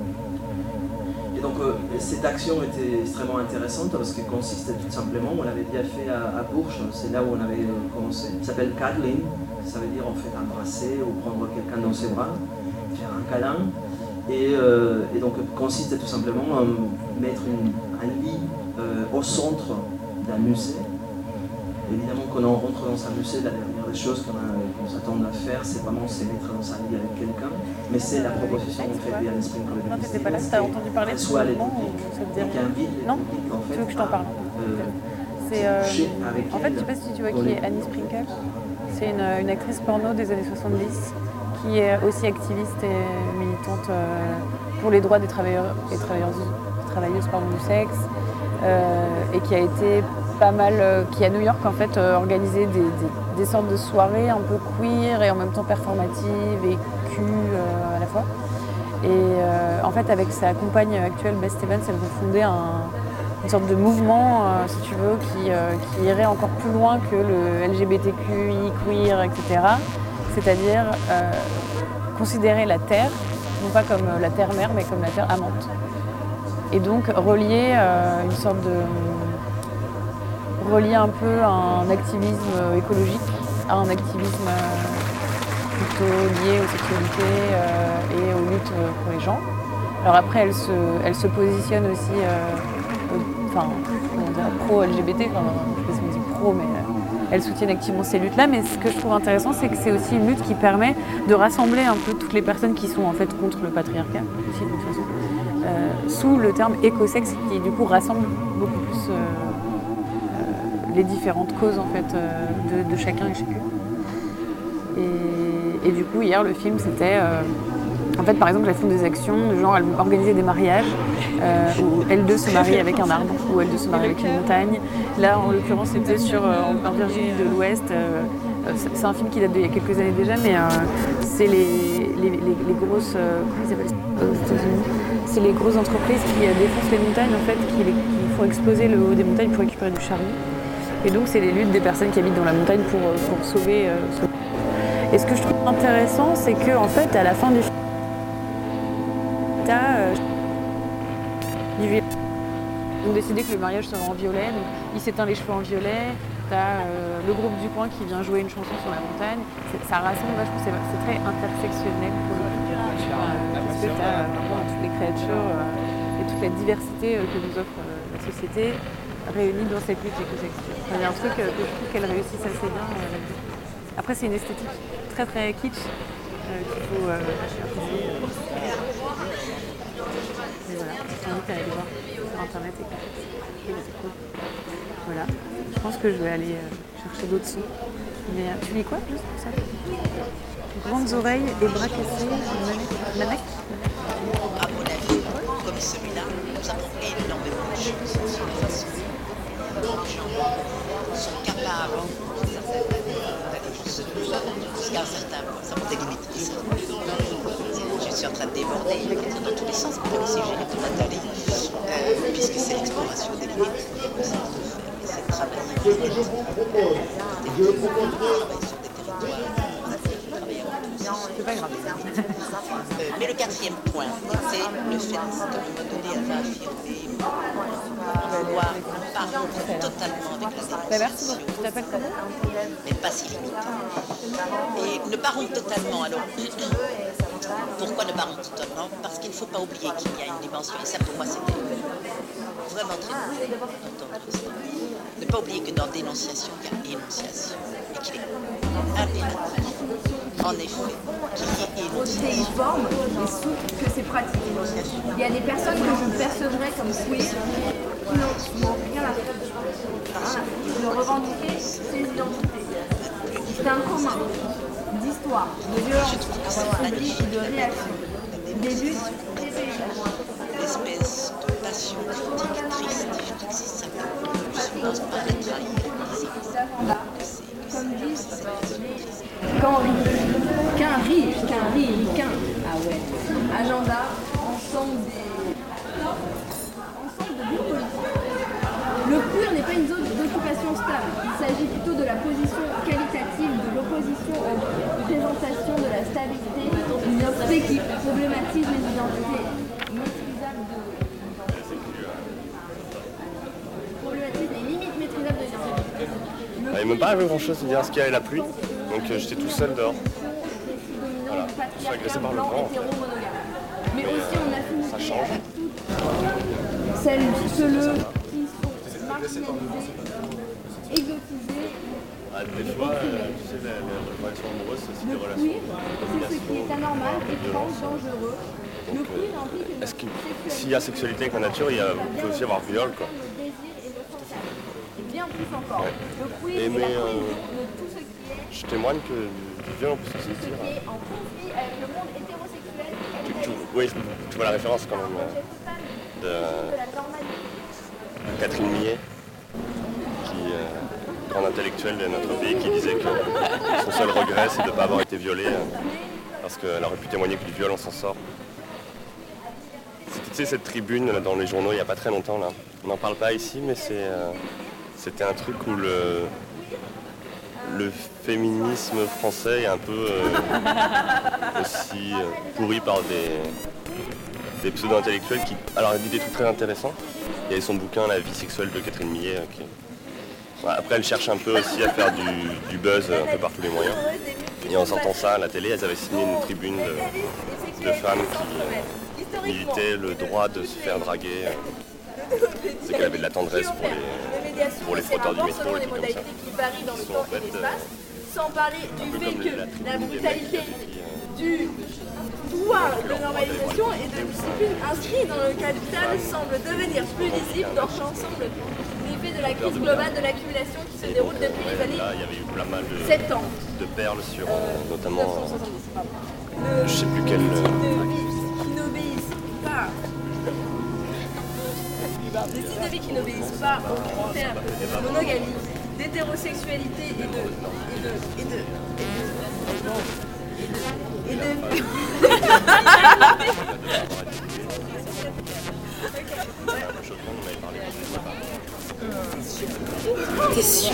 Et donc euh, cette action était extrêmement intéressante parce qu'elle consistait tout simplement, on l'avait déjà fait à, Bourges, c'est là où on avait euh, commencé. Ça s'appelle cuddling, ça veut dire en fait embrasser ou prendre quelqu'un dans ses bras, faire un câlin. Et, euh, donc consiste tout simplement à mettre un lit au centre d'un musée. Évidemment, quand on rentre dans un musée, la des choses qu'on qu'on s'attend à faire, c'est vraiment se mettre dans un lit avec quelqu'un. Mais c'est la proposition en fait d'Anne Sprinkle. Non, t'étais pas là, t'as entendu parler de ce Soit les publics, qui rien invitent Non en fait, Tu veux que je t'en parle euh, C'est, euh, en fait, je sais pas si tu vois qui est Annie Sprinkle. C'est une, actrice porno des années 70 qui est aussi activiste et militante euh, pour les droits des travailleurs et travailleuses, travailleuses du sexe et qui a été pas mal, euh, qui à New York en fait euh, organisé des, sortes de soirées un peu queer et en même temps performatives et cul euh, à la fois. Et en fait, avec sa compagne actuelle, Beth Stevens, elles vont fonder un- une sorte de mouvement, si tu veux, qui, qui irait encore plus loin que le LGBTQI, queer, etc. C'est-à-dire considérer la Terre, non pas comme la Terre-mère, mais comme la Terre amante. Et donc relier une sorte de. Relier un peu un activisme écologique à un activisme euh, plutôt lié aux sexualités euh, et aux luttes pour les gens. Alors après, elle se, elle se positionne aussi, euh, au- enfin, pro-LGBT, enfin, je sais pas si on dit pro, mais euh, elle soutient activement ces luttes-là. Mais ce que je trouve intéressant, c'est que c'est aussi une lutte qui permet de rassembler un peu toutes les personnes qui sont en fait contre le patriarcat, aussi de toute façon, euh, sous le terme écosexe, qui du coup rassemble beaucoup plus euh, euh, les différentes causes en fait euh, de, chacun et chacune. Et, du coup, hier, le film, c'était. euh, en fait, par exemple, elles font des actions, de genre, elles vont des mariages euh, où elles deux se marient avec un arbre, ou elles deux se marient avec une montagne. Là, en l'occurrence, c'était sur en, Virginie de l'Ouest. c'est un film qui date d'il y a quelques années déjà, mais c'est les, les, les- grosses. C'est les grosses entreprises qui défoncent les montagnes, en fait, qui, qui font exploser le haut des montagnes pour récupérer du charbon. Et donc, c'est les luttes des personnes qui habitent dans la montagne pour, euh, pour sauver. euh, sauver. Et ce que je trouve intéressant, c'est que en fait, à la fin du film, t'as euh, du violet. Ils ont décidé que le mariage serait en violet, donc il s'éteint les cheveux en violet. T'as euh, le groupe du coin qui vient jouer une chanson sur la montagne. Ça rassemble vachement, c'est très intersectionnel pour le. Euh, parce que t'as euh, toutes les créatures euh, et toute la diversité euh, que nous offre euh, la société réunie dans cette lutte écosexuelle. Enfin, Il y a un truc euh, que je trouve qu'elle réussit assez bien. euh. Après, c'est une esthétique très très kitsch euh, qu'il faut euh. Mais voilà, je t'invite à aller voir sur internet et c'est cool. Voilà, je pense que je vais aller euh, chercher d'autres sons. Mais tu lis quoi juste pour ça? Grandes oreilles et bras cassés, Manek Manek À mon avis, comme celui-là, nous avons énormément de choses sur les sont capables jusqu'à un certain point. Ça limites. ça. Je suis en train de déborder, dire dans tous les sens, pour aussi gérer pour Nathalie, euh, puisque c'est l'exploration des limites. C'est de travailler des territoires, travailler sur des territoires. C'est pas grave. Euh, mais le quatrième point, c'est le fait qu'à un moment donné, va affirmer vouloir pas rompre totalement avec Bah, merci beaucoup. Tu t'appelles comment mais pas si limite. Et ne pas rompre totalement, alors pourquoi ne pas rompre totalement Parce qu'il ne faut pas oublier qu'il y a une dimension, et ça pour moi c'était vraiment très important d'entendre ça. Ne pas oublier que dans dénonciation, il y a énonciation, et qu'il est impératif, en effet, ait énonciation. protéiforme et souple que c'est pratique. Il y a des personnes que je percevrais comme queer qui n'ont rien à faire de revendiquer ses identités. C'est un commun d'histoire, de violence, d'oubli et de réaction. Des luttes Une espèce de passion critique triste, ça, je pense pas la trahir. comme disent quand qu'un rire, qu'un rire, qu'un. Ah ouais. Agenda, ensemble des. ensemble de. Le queer n'est pas une zone d'occupation stable. Il s'agit plutôt de la position qualitative de l'opposition aux représentation de la stabilité, une obstacle qui problématise les identités maîtrisables de problématise les limites maîtrisables de l'identité. Grand ah, chose de dire ce qu'il y avait la pluie, donc euh, j'étais tout seul dehors. Voilà, je suis agressé par le vent. Mais aussi on a euh, fini ça change. Celles, ceux, qui sont marginalisés, exotisés. Ah, des fois, euh, tu sais, les, les relations amoureuses, c'est aussi des relations c'est ce qui est anormal, étrange, dangereux. Le queer implique une Est-ce que s'il y a sexualité avec la nature, il, y a, peut aussi y avoir viol quoi. le désir et le fantasme. Et bien plus encore. Ouais. Le queer, Et c'est mais la euh, de tout ce qui est, je témoigne que du viol on peut se qui sentir. est en conflit avec le monde hétérosexuel Tu, tu, oui, tu vois la référence quand même euh, de, de la Catherine Millet, qui, euh, grande intellectuelle de notre pays, qui disait que son seul regret c'est de ne pas avoir été violée euh, parce qu'elle aurait pu témoigner que du viol on s'en sort. Tu sais, cette tribune dans les journaux il n'y a pas très longtemps là. On n'en parle pas ici mais euh, c'était un truc où le, le féminisme français est un peu euh, aussi euh, pourri par des, des pseudo-intellectuels qui. Alors elle dit des trucs très intéressants. Il y avait son bouquin La vie sexuelle de Catherine Millet. qui- après elle cherche un peu aussi à faire du, du buzz euh, un peu par tous les moyens. Et en sortant ça à la télé, elles avaient signé une tribune de, de femmes qui militaient le droit de se faire draguer. euh, C'est qu'elle avait de la tendresse pour les, pour les frotteurs du métro, et tout comme ça. qui Sont en fait, sans parler du fait que la brutalité euh, du pouvoir de normalisation et de discipline inscrit dans le capital semble devenir plus lisible dans faits de la crise globale de l'accumulation qui se déroule depuis les années Là, il y avait eu plein mal de, 70. de perles sur euh, notamment. 1970, pardon. euh, je sais plus quel. euh, qui n'obéissent pas des styles de vie qui n'obéissent pas aux critères de monogamie, d'hétérosexualité et de et de et de et de et de, et de- T'es sûr.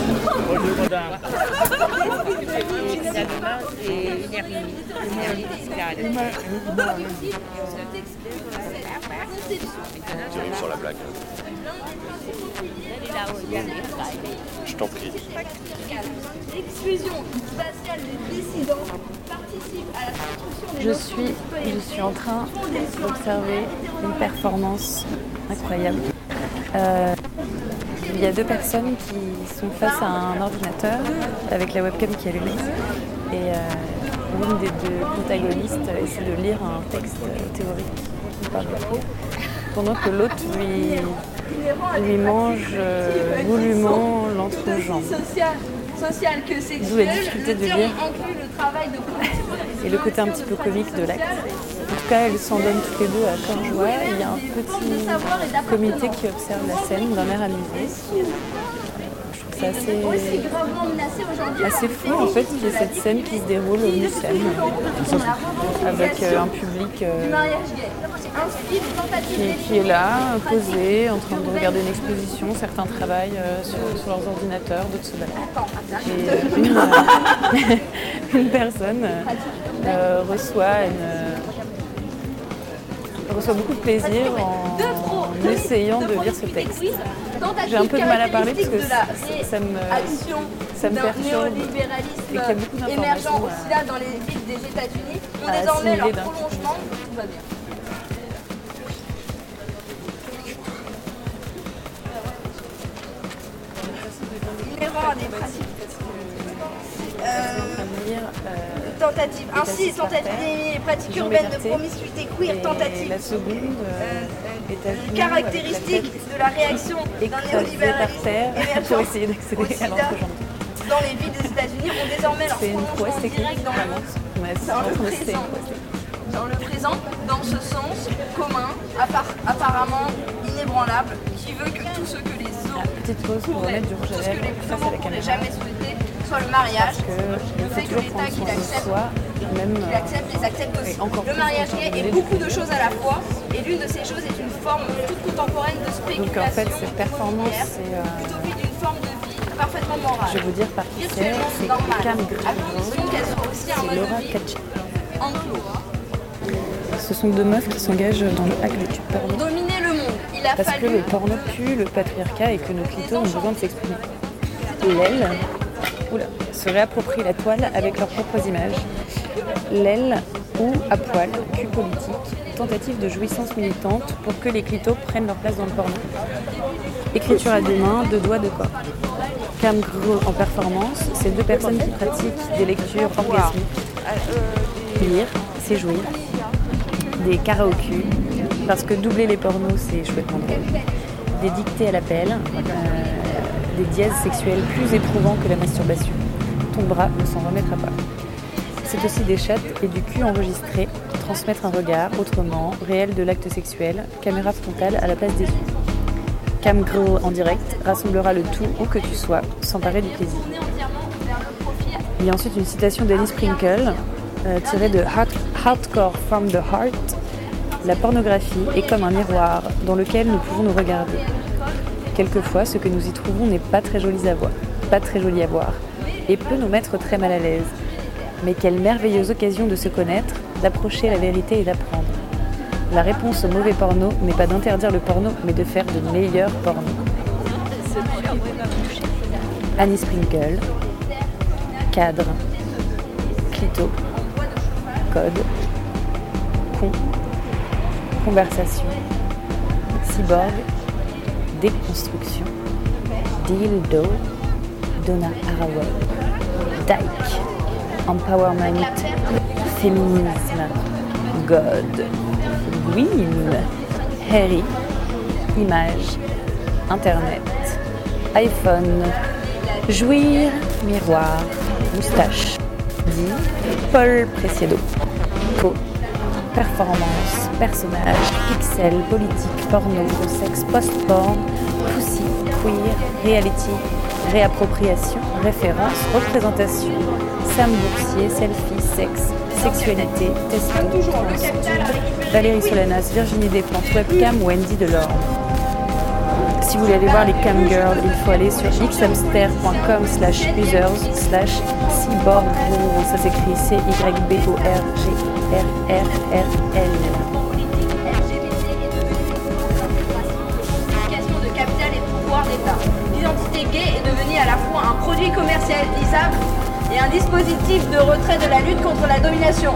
Je Je suis, je suis en train d'observer une performance incroyable. Euh, il y a deux personnes qui sont face à un ordinateur avec la webcam qui est allumée. Et euh, l'une des deux protagonistes essaie de lire un texte théorique pendant que l'autre lui, lui mange euh, goulûment l'entrejambe. D'où la difficulté de lire. Et le côté un petit peu comique de l'acte. Cas, elles s'en donnent toutes les deux à cœur joie. Il y a un petit comité qui observe la scène d'un air amusé. Je trouve ça assez, assez fou en fait qu'il y ait cette scène qui se déroule au Mucem avec euh, un public euh, qui, qui est là, posé, en train de regarder une exposition. Certains travaillent euh, sur, sur leurs ordinateurs, d'autres se. Et euh, une, [laughs] une personne euh, reçoit, une, euh, reçoit beaucoup de plaisir en essayant de lire ce texte. J'ai un peu de mal à parler parce que ça, me, ça me perturbe et qu'il y a beaucoup d'informations aussi là dans les villes des États-Unis, à désormais leur prolongement, tout va bien. Inhérent à des pratiques euh, lire euh, tentatives, ainsi tentatives et pratiques urbaines de promiscuité queer, Et tentatives. la seconde euh, caractéristique de la réaction [laughs] d'un néolibéralisme émergent [laughs] essayer au sida dans les villes des États-Unis ont désormais leur technique, direct dans le présent. dans le présent, dans ce sens commun, appar- apparemment inébranlable, qui veut que tout ce que les autres rouge tout ce que les n'auraient caméra. jamais souhaité, soit le mariage, le fait que l'État qu'il accepte, qu'il accepte, les accepte aussi. encore Le mariage gay est beaucoup de choses à la fois, et l'une de ces choses est une forme toute contemporaine de spéculation. Donc en fait, cette performance, c'est euh, utopie d'une forme de vie parfaitement morale. je vais vous dire par qui c'est, Virtuellement c'est normale, à condition qu'elle soit aussi un c'est mode Laura de vie Katché. enclos. Ce sont deux meufs qui s'engagent dans le hack tube porno. Dominer le monde, il a Parce que le porno pue le patriarcat et que nos clitos ont besoin de s'exprimer. L'aile, oula, se réapproprient la toile avec leurs propres images. L'aile ou à poil, cul politique, tentative de jouissance militante pour que les clitos prennent leur place dans le porno. Écriture à deux mains, deux doigts, de corps. Cam en performance, c'est deux personnes qui pratiquent des lectures orgasmiques. Lire, c'est jouir. Des karaoke, parce que doubler les pornos, c'est drôle. Des dictées à l'appel, euh, des dièses plus éprouvants que la masturbation. Ton bras ne s'en remettra pas. C'est aussi des chattes et du cul enregistré, transmettre un regard autrement, réel de l'acte sexuel, caméra frontale à la place des yeux. Cam Girl en direct rassemblera le tout où que tu sois, s'emparer du plaisir. Il y a ensuite une citation d'Annie Sprinkle, euh, tirée de Hard- Hardcore from the Heart. La pornographie est comme un miroir dans lequel nous pouvons nous regarder. Quelquefois, ce que nous y n'est pas très joli à voir, pas très joli à voir, et peut nous mettre très mal à l'aise. Mais quelle merveilleuse occasion de se connaître, d'approcher la vérité et d'apprendre. La réponse au mauvais porno n'est pas d'interdire le porno, mais de faire de meilleurs pornos. Annie Sprinkle, cadre, clito, code, con, conversation, cyborg, déconstruction, dildo, Donna Haraway, dyke, empowerment, féminisme, God, Win, Harry, image, internet, iPhone, jouir, miroir, moustache, dit Paul Preciado, co, performance, personnage, pixel, politique, porno, sexe, post-porn, queer, reality, réappropriation, référence, représentation, Sam Boursier, selfie, sexe, sexualité, testo, trans, Valérie Solanas, Virginie Desplantes, webcam, Wendy Delorme. Si vous voulez aller voir les camgirls, il faut aller sur xhamster.com slash users slash cyborg. Ça s'écrit C-Y-B-O-R-G-R-R-R-L. Fois un produit commercialisable et un dispositif de retrait de la lutte contre la domination.